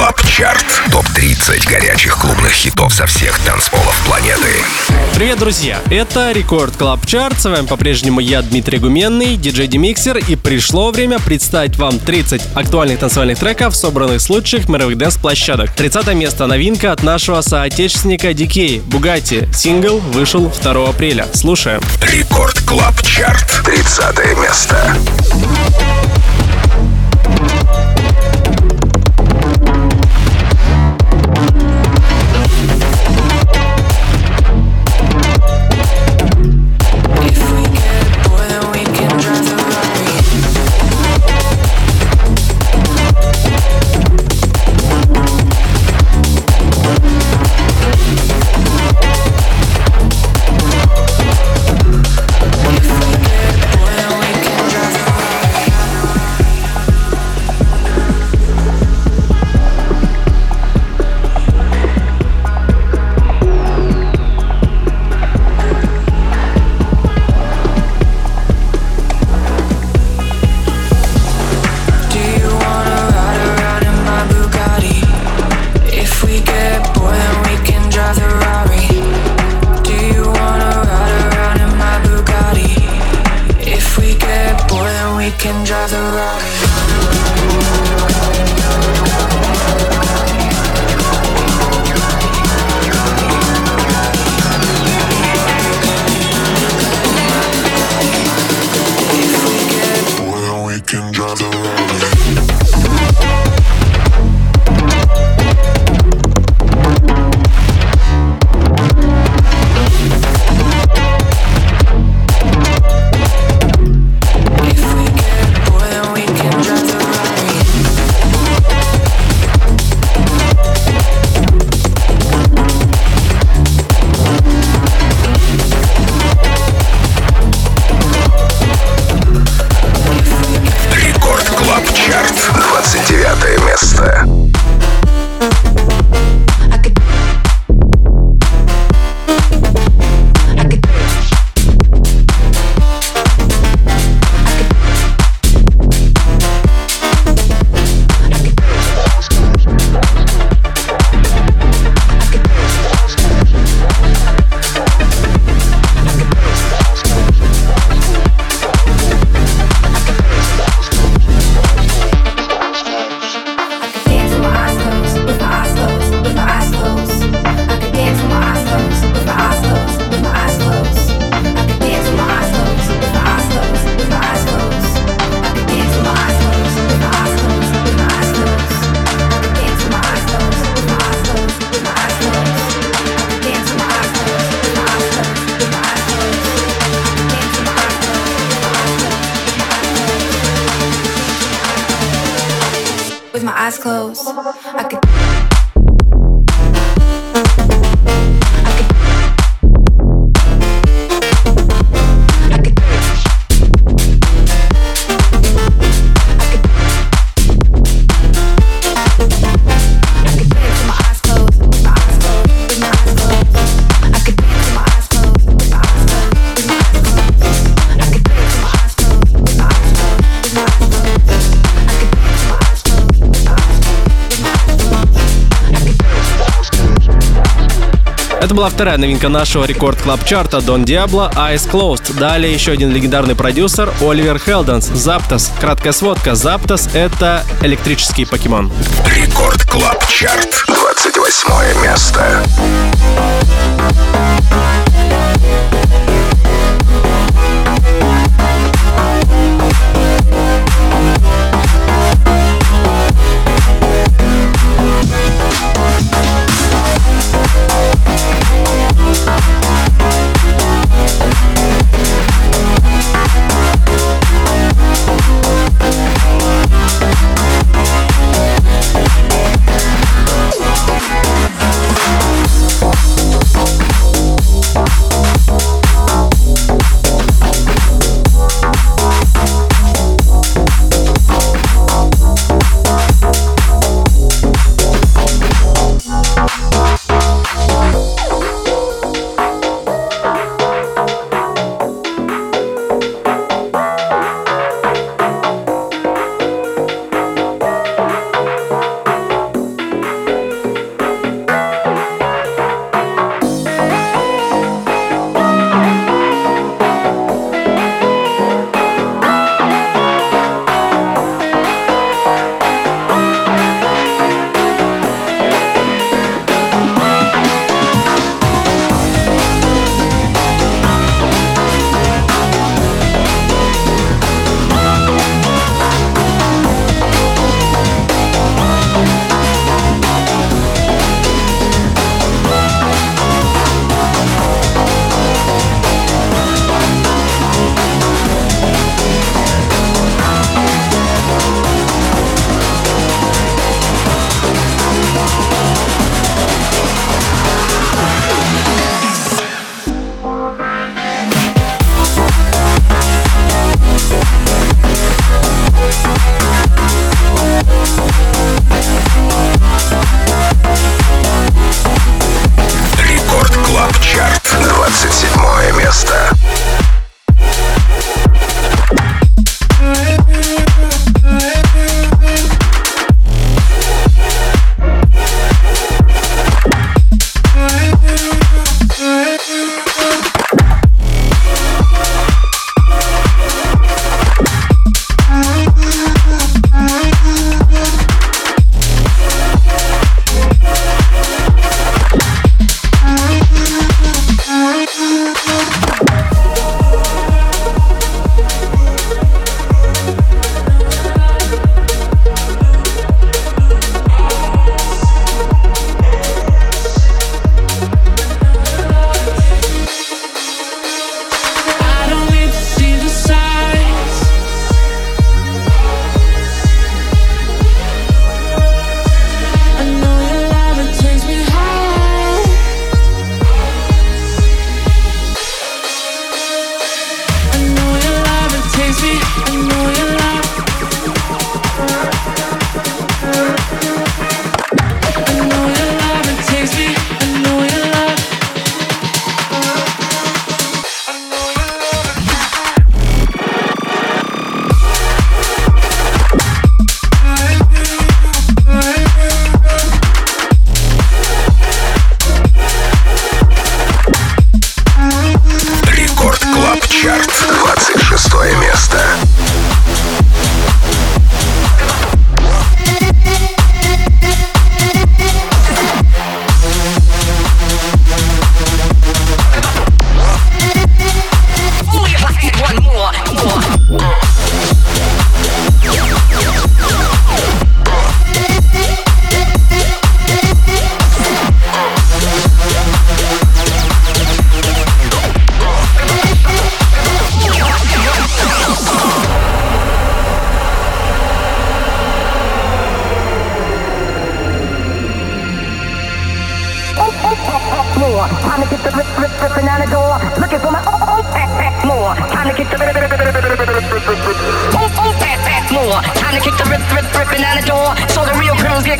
Club Chart. Топ-30 горячих клубных хитов со всех танцполов планеты. Привет, друзья! Это Record Club Chart. С вами по-прежнему я, Дмитрий Гуменный, диджей DeMixer. И пришло время представить вам 30 актуальных танцевальных треков, собранных с лучших мировых дэнс-площадок. 30 место новинка от нашего соотечественника Дикей. Bugatti. Сингл вышел 2 апреля. Слушаем. Record Club Chart. 30 место. Была вторая новинка нашего рекорд клаб чарта Don Diablo Eyes Closed. Далее еще один легендарный продюсер Оливер Хелденс Заптас. Краткая сводка. Заптас — это электрический покемон. Рекорд клаб чарт 28 место.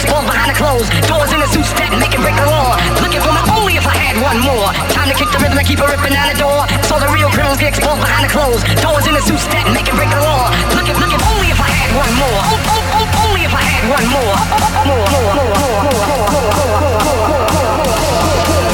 Real criminals behind the clothes. Doors in the suit step, make it break the law. Looking for my only if I had one more. Time to kick the rhythm and keep it ripping out the door. So the real criminals get exposed behind the clothes. Doors in the suit step, make it break the law. Looking, looking only if I had one more. Oh, oh, oh, only if I had one more. More, more, more, more, more, more, more, more, more. one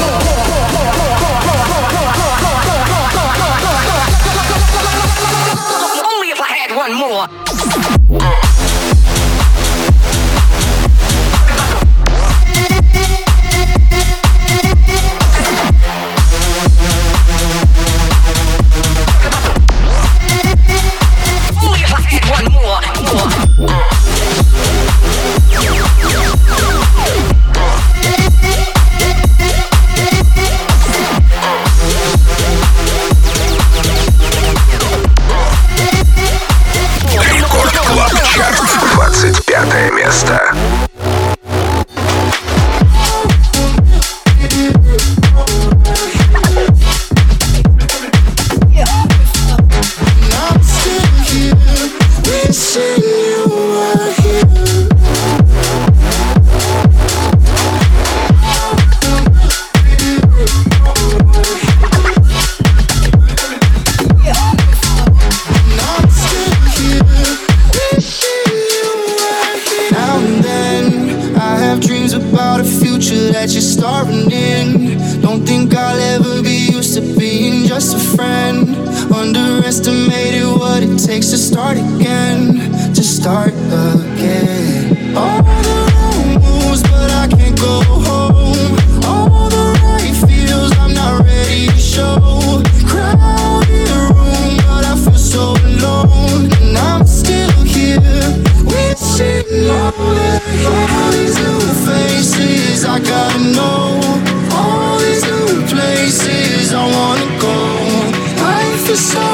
have dreams about a future that you're starving in. Don't think I'll ever be used to being just a friend. Underestimated what it takes to start again. To start places I gotta know. All these new places I wanna go. Life is so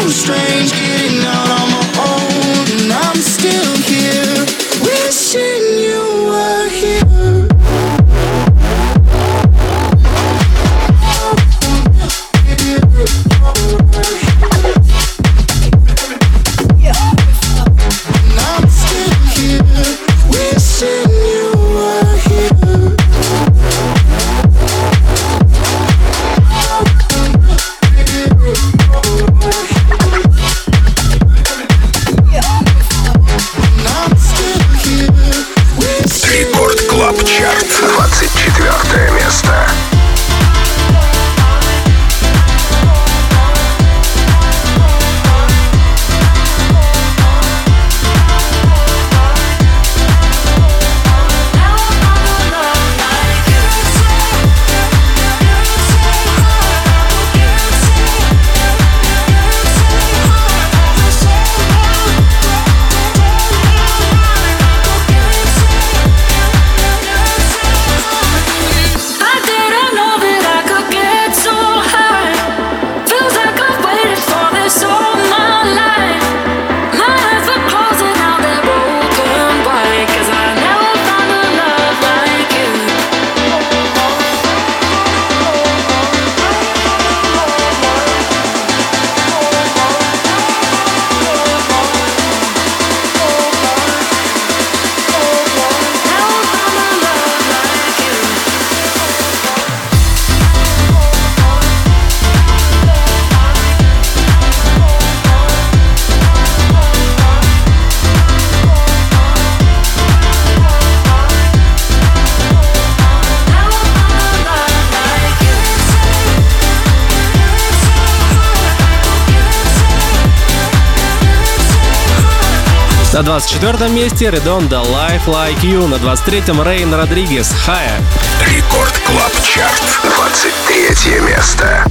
24 месте Redondo Life Like You. На 23-м Рейн Родригес Хая. Record Club Chart. 23 место.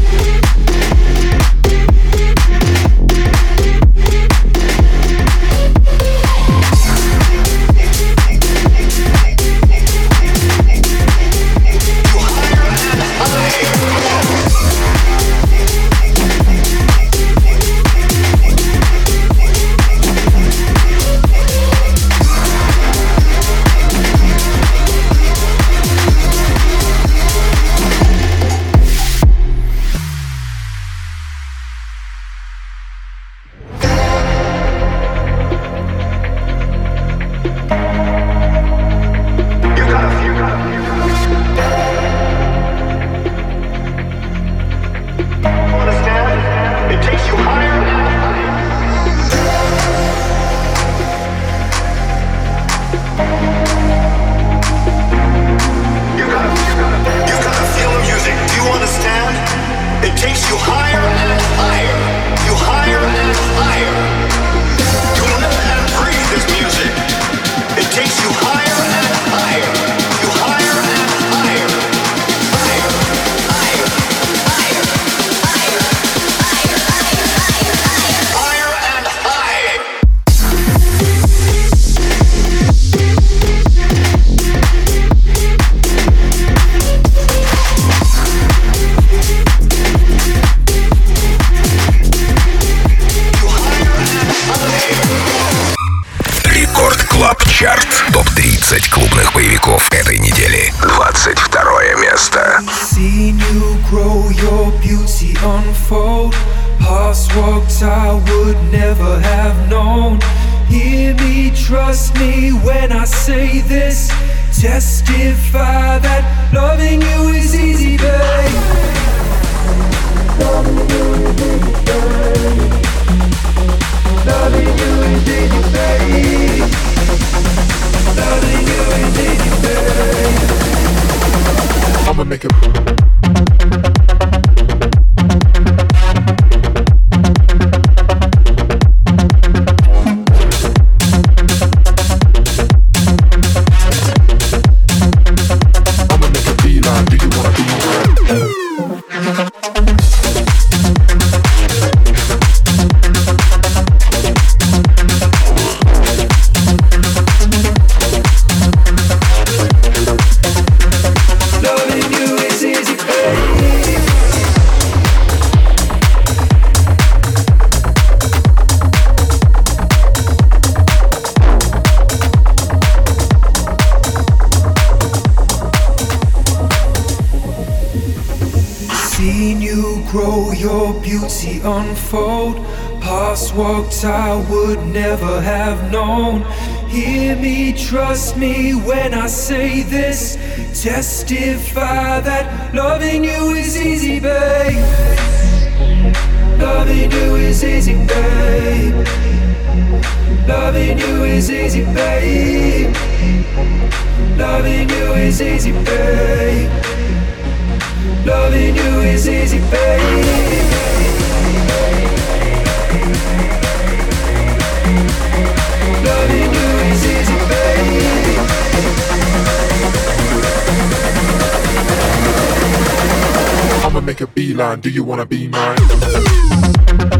Make it. Walks I would never have known. Hear me, trust me when I say this. Testify that loving you is easy, babe. Loving you is easy, babe. Loving you is easy, babe. Loving you is easy, babe. Loving you is easy, babe. Make a beeline. Do you wanna be mine?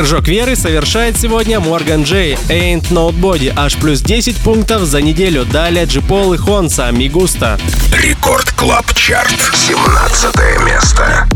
Прыжок веры совершает сегодня Морган Джей, Ain't Nobody, аж плюс 10 пунктов за неделю. Далее Джипол и Хонса, Me Gusta. Record Club Chart, 17 место.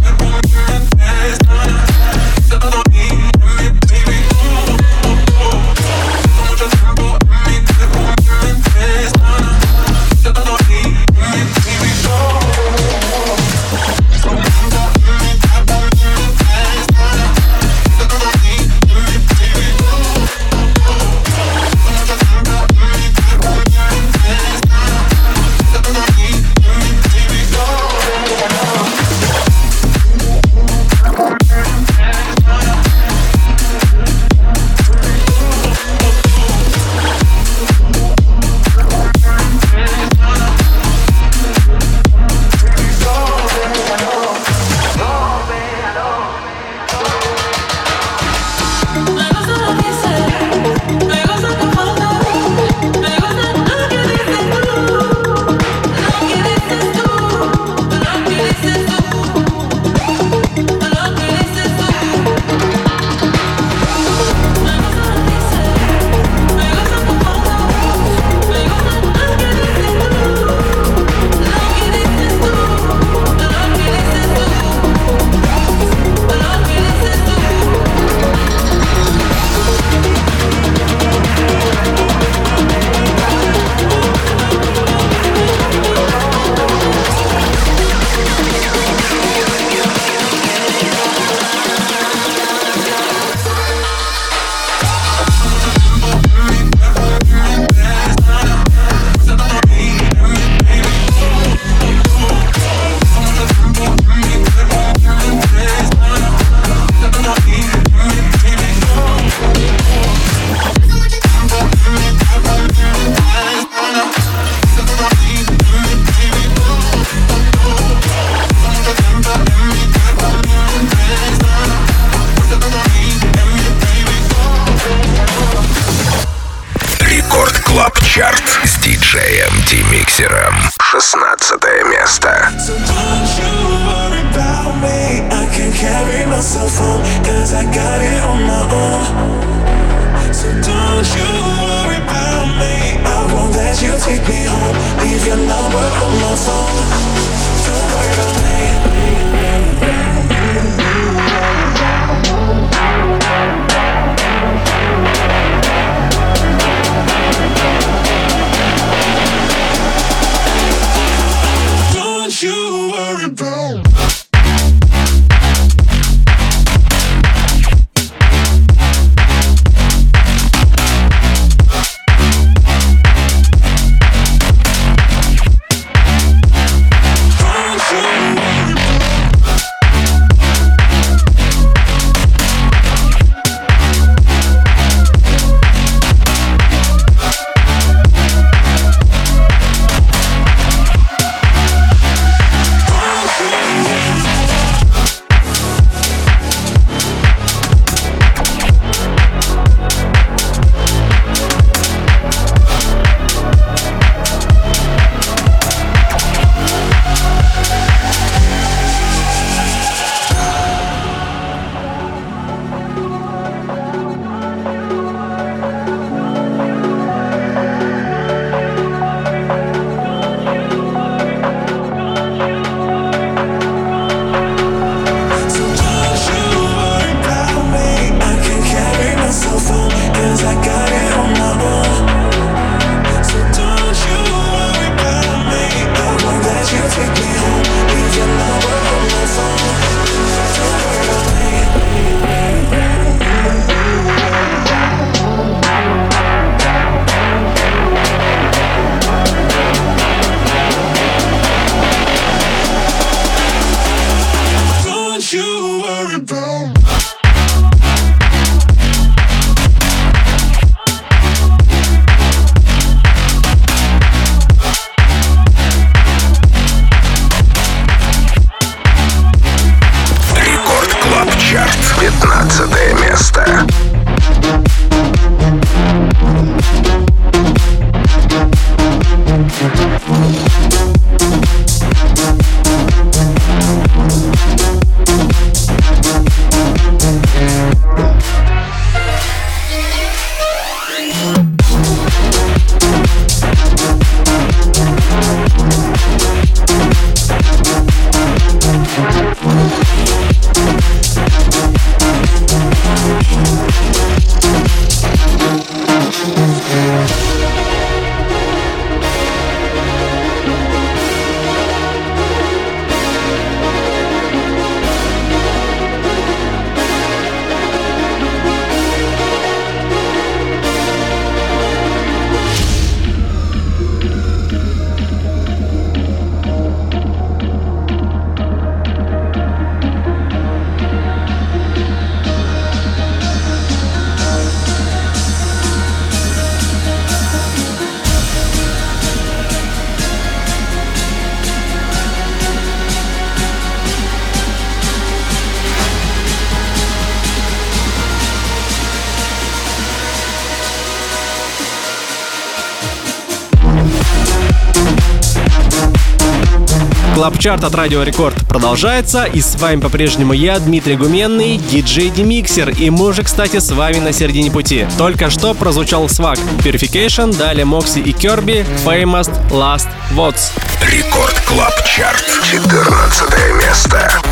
Club Chart от Радио Рекорд продолжается, и с вами по-прежнему я, Дмитрий Гуменный, диджей DeMixer, и мы уже, кстати, с вами на середине пути. Только что прозвучал SWACQ Purification, далее Moksi и Kerby, Famous Last Words. Record Club Chart, 14 место.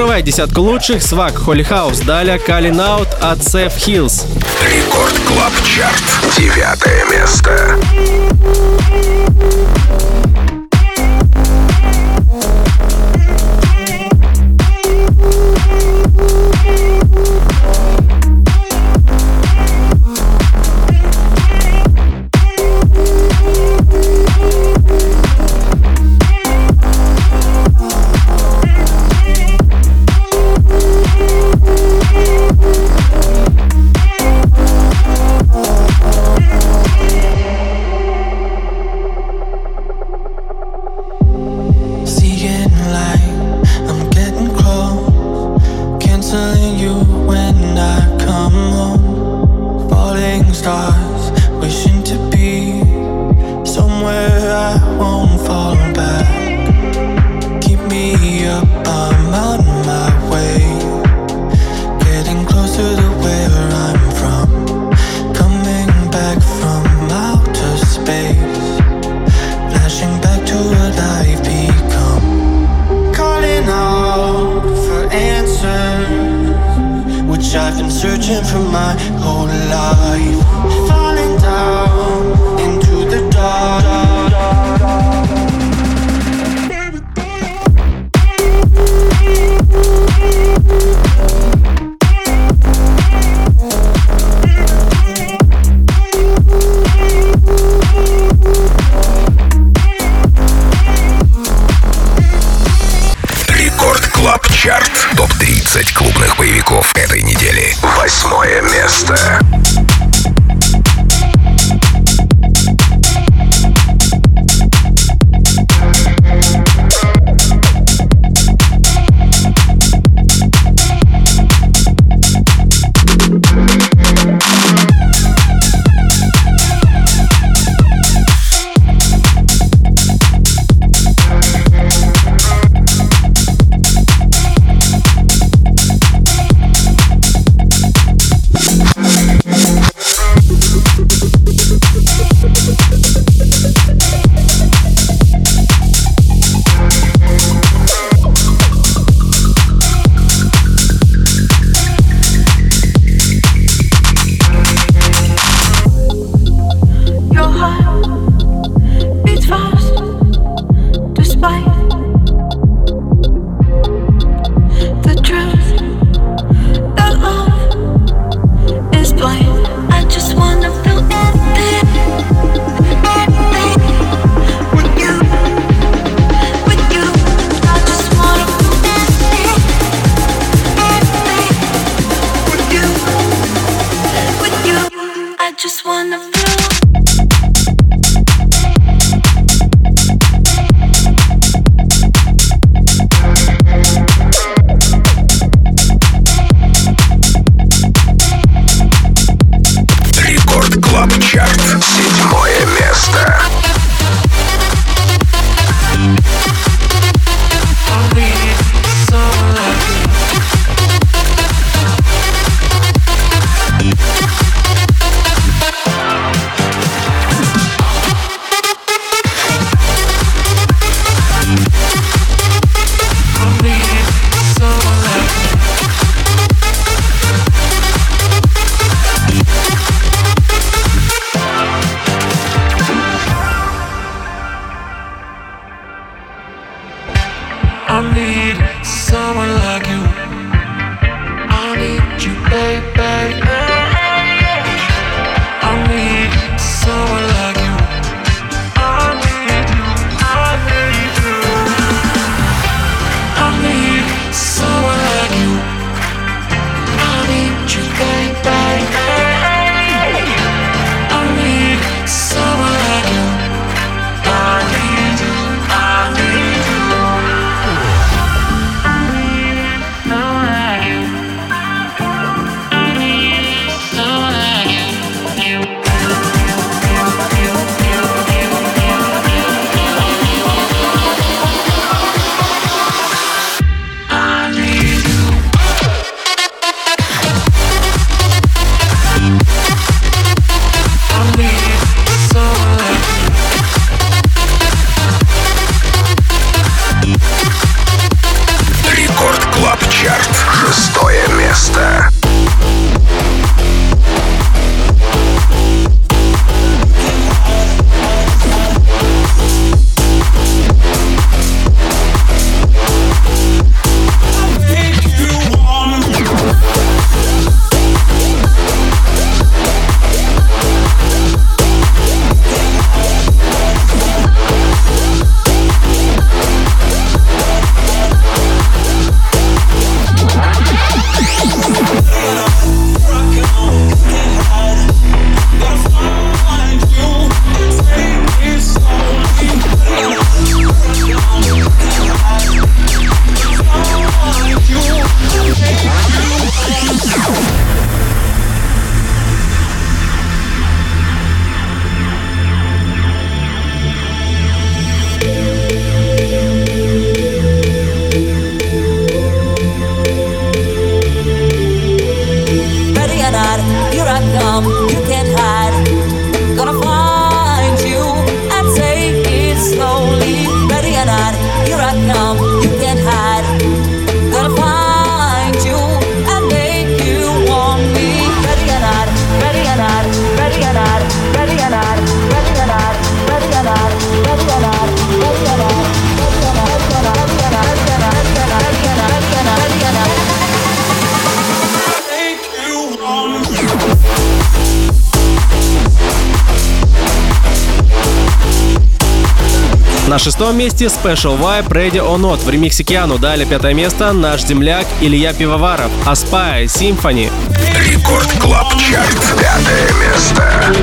Открывает десятку лучших SWACQ Holy House, далее Calling Out от Seth Hills. Record Club Chart. Девятое место. На шестом месте Special Vibe Ready or Not в ремиксе Киану. Далее пятое место наш земляк Илья Пивоваров Аспая Symphony. Record Club Chart. Пятое место.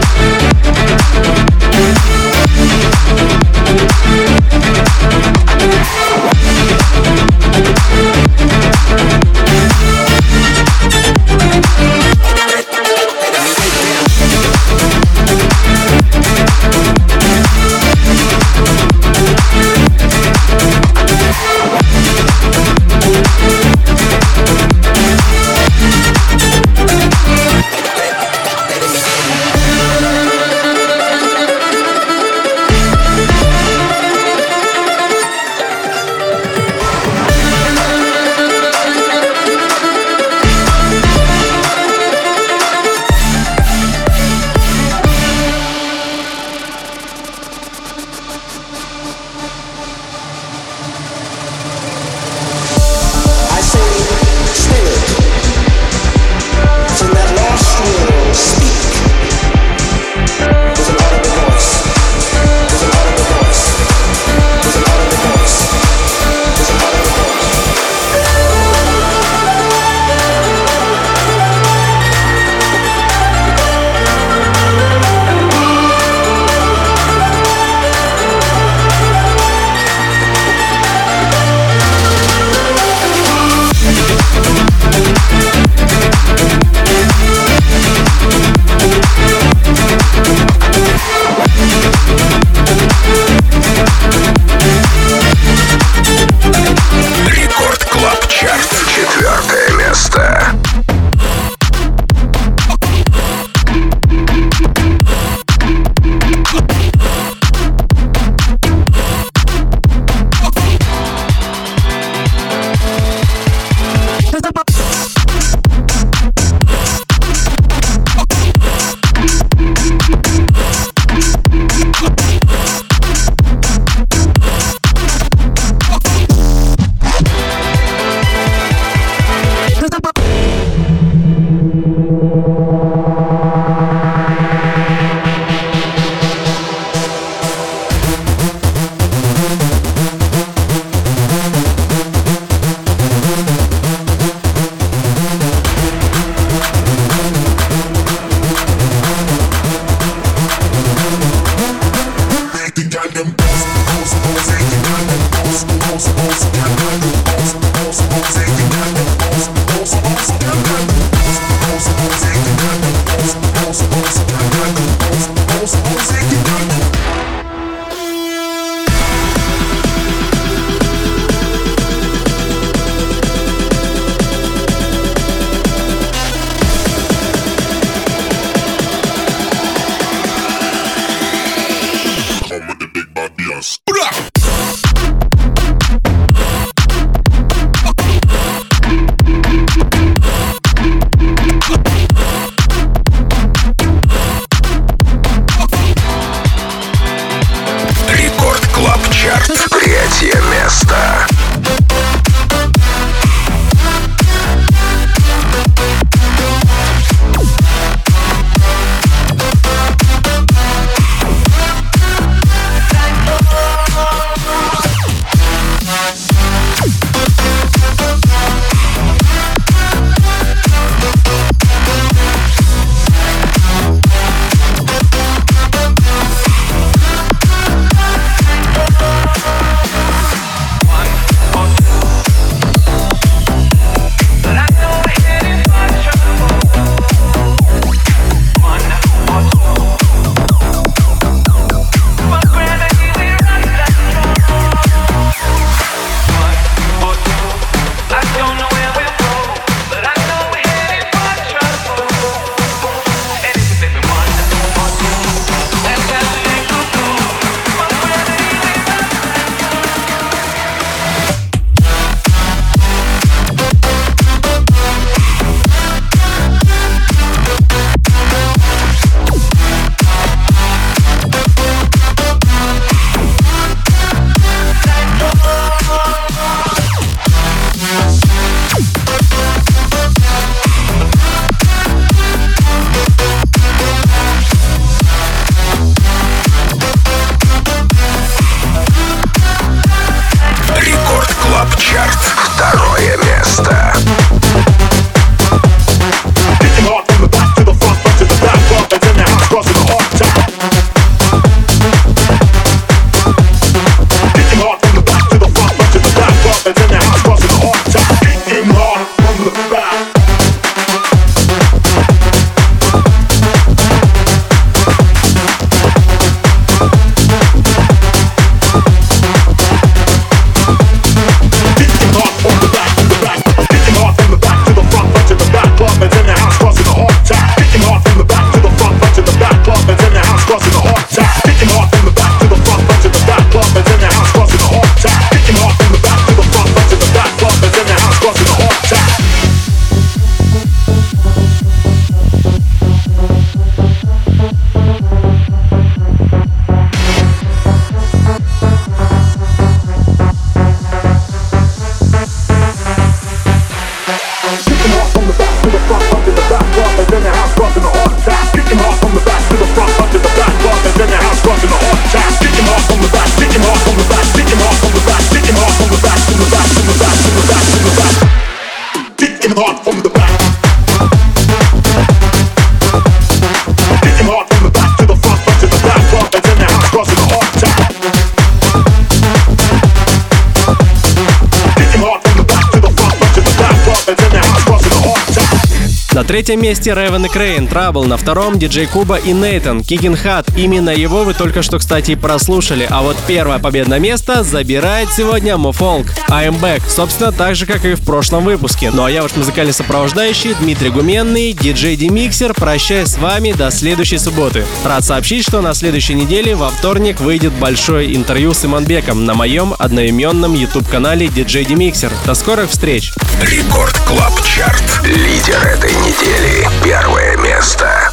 третьем месте Ревен и Крейн, Трабл, на втором Диджей Куба и Нейтан, Кикин Хат. Именно его вы только что, кстати, прослушали. А вот первое победное место забирает сегодня Мофолк. I'm Back, собственно, так же, как и в прошлом выпуске. Ну а я ваш музыкальный сопровождающий Дмитрий Гуменный, диджей Демиксер, прощаюсь с вами до следующей субботы. Рад сообщить, что на следующей неделе во вторник выйдет большое интервью с Иманбеком на моем одноименном YouTube-канале DJ Demixer. До скорых встреч! Record Club Chart. Лидер этой недели. Первое место.